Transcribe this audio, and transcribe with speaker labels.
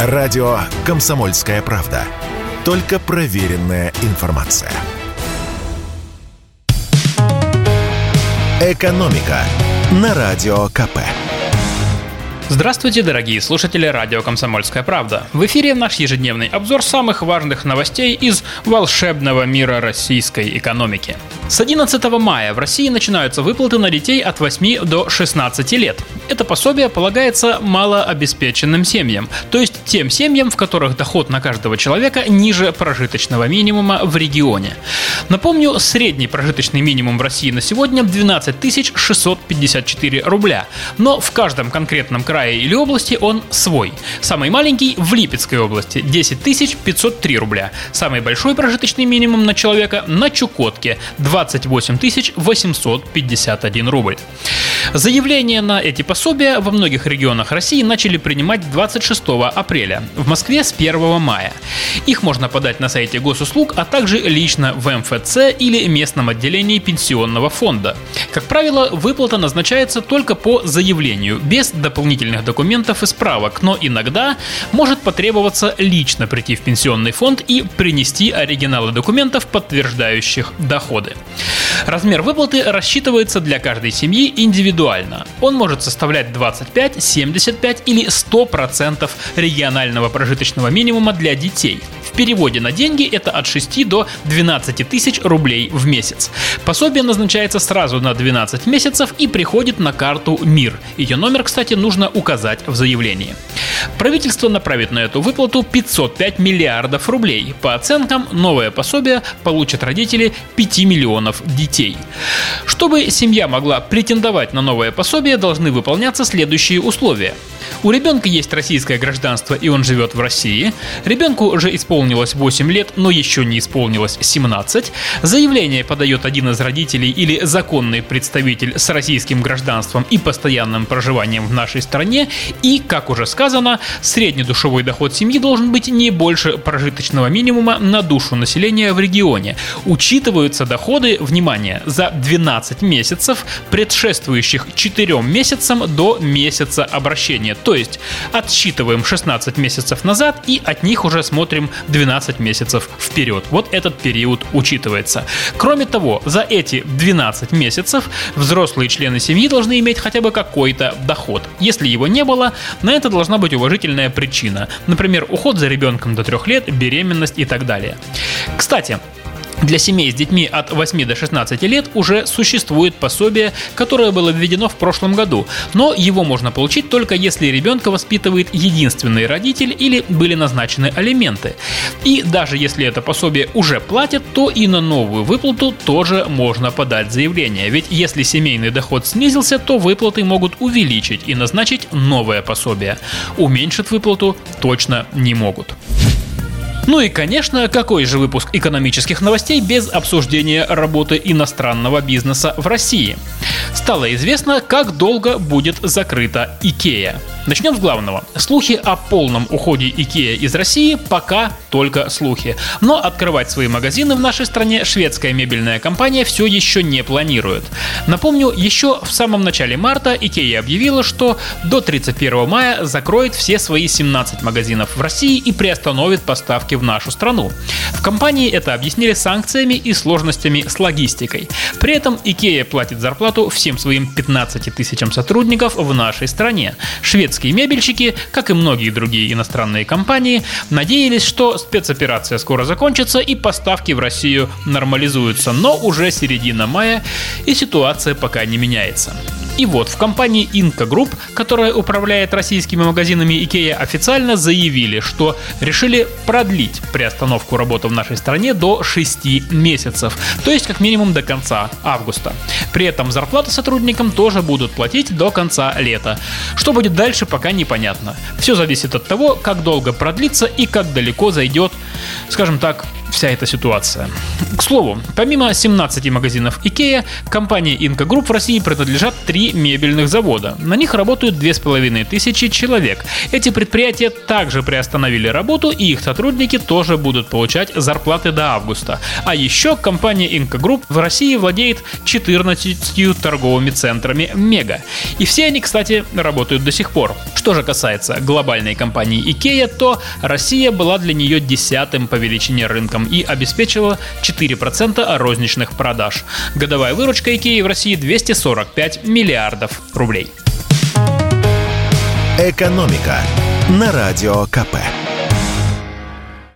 Speaker 1: Радио «Комсомольская правда». Только проверенная информация. «Экономика» на Радио КП.
Speaker 2: Здравствуйте, дорогие слушатели радио «Комсомольская правда». В эфире наш ежедневный обзор самых важных новостей из волшебного мира российской экономики. С 11 мая в России начинаются выплаты на детей от 8 до 16 лет. Это пособие полагается малообеспеченным семьям, то есть тем семьям, в которых доход на каждого человека ниже прожиточного минимума в регионе. Напомню, средний прожиточный минимум в России на сегодня 12 654 рубля, но в каждом конкретном крае или области он свой. Самый маленький в Липецкой области 10 503 рубля, самый большой прожиточный минимум на человека на Чукотке 28 851 рубль. Заявления на эти пособия во многих регионах России начали принимать 26 апреля, в Москве с 1 мая. Их можно подать на сайте госуслуг, а также лично в МФЦ или местном отделении пенсионного фонда. Как правило, выплата назначается только по заявлению, без дополнительных документов и справок, но иногда может потребоваться лично прийти в пенсионный фонд и принести оригиналы документов, подтверждающих доходы. Размер выплаты рассчитывается для каждой семьи индивидуально. Он может составлять 25, 75 или 100% регионального прожиточного минимума для детей. Переводе на деньги это от 6 до 12 тысяч рублей в месяц. Пособие назначается сразу на 12 месяцев и приходит на карту МИР. Ее номер, кстати, нужно указать в заявлении. Правительство направит на эту выплату 505 миллиардов рублей. По оценкам, новое пособие получат родители 5 миллионов детей. Чтобы семья могла претендовать на новое пособие, должны выполняться следующие условия. У ребенка есть российское гражданство и он живет в России. Ребенку уже исполнилось 8 лет, но еще не исполнилось 17. Заявление подает один из родителей или законный представитель с российским гражданством и постоянным проживанием в нашей стране. И, как уже сказано, средний душевой доход семьи должен быть не больше прожиточного минимума на душу населения в регионе. Учитываются доходы, внимание, за 12 месяцев, предшествующих 4 месяцам до месяца обращения то есть отсчитываем 16 месяцев назад и от них уже смотрим 12 месяцев вперед. Вот этот период учитывается. Кроме того, за эти 12 месяцев взрослые члены семьи должны иметь хотя бы какой-то доход. Если его не было, на это должна быть уважительная причина. Например, уход за ребенком до 3 лет, беременность и так далее. Кстати, для семей с детьми от 8 до 16 лет уже существует пособие, которое было введено в прошлом году, но его можно получить только если ребенка воспитывает единственный родитель или были назначены алименты. И даже если это пособие уже платят, то и на новую выплату тоже можно подать заявление. Ведь если семейный доход снизился, то выплаты могут увеличить и назначить новое пособие. Уменьшить выплату точно не могут. Ну и, конечно, какой же выпуск экономических новостей без обсуждения работы иностранного бизнеса в России? Стало известно, как долго будет закрыта Икея. Начнем с главного. Слухи о полном уходе Икея из России пока только слухи. Но открывать свои магазины в нашей стране шведская мебельная компания все еще не планирует. Напомню, еще в самом начале марта Икея объявила, что до 31 мая закроет все свои 17 магазинов в России и приостановит поставки в нашу страну. В компании это объяснили санкциями и сложностями с логистикой. При этом Икея платит зарплату всем своим 15 тысячам сотрудников в нашей стране. Шведская Немецкие мебельщики, как и многие другие иностранные компании, надеялись, что спецоперация скоро закончится и поставки в Россию нормализуются, но уже середина мая и ситуация пока не меняется. И вот в компании Inca Group, которая управляет российскими магазинами IKEA, официально заявили, что решили продлить приостановку работы в нашей стране до 6 месяцев, то есть как минимум до конца августа. При этом зарплаты сотрудникам тоже будут платить до конца лета. Что будет дальше, пока непонятно. Все зависит от того, как долго продлится и как далеко зайдет, скажем так, вся эта ситуация. К слову, помимо 17 магазинов IKEA, компании Inca Group в России принадлежат три мебельных завода. На них работают 2500 человек. Эти предприятия также приостановили работу, и их сотрудники тоже будут получать зарплаты до августа. А еще компания Inca Group в России владеет 14 торговыми центрами Мега. И все они, кстати, работают до сих пор. Что же касается глобальной компании IKEA, то Россия была для нее десятым по величине рынком и обеспечила 4% розничных продаж. Годовая выручка IKEA в России 245 миллиардов рублей.
Speaker 1: «Экономика» на Радио КП.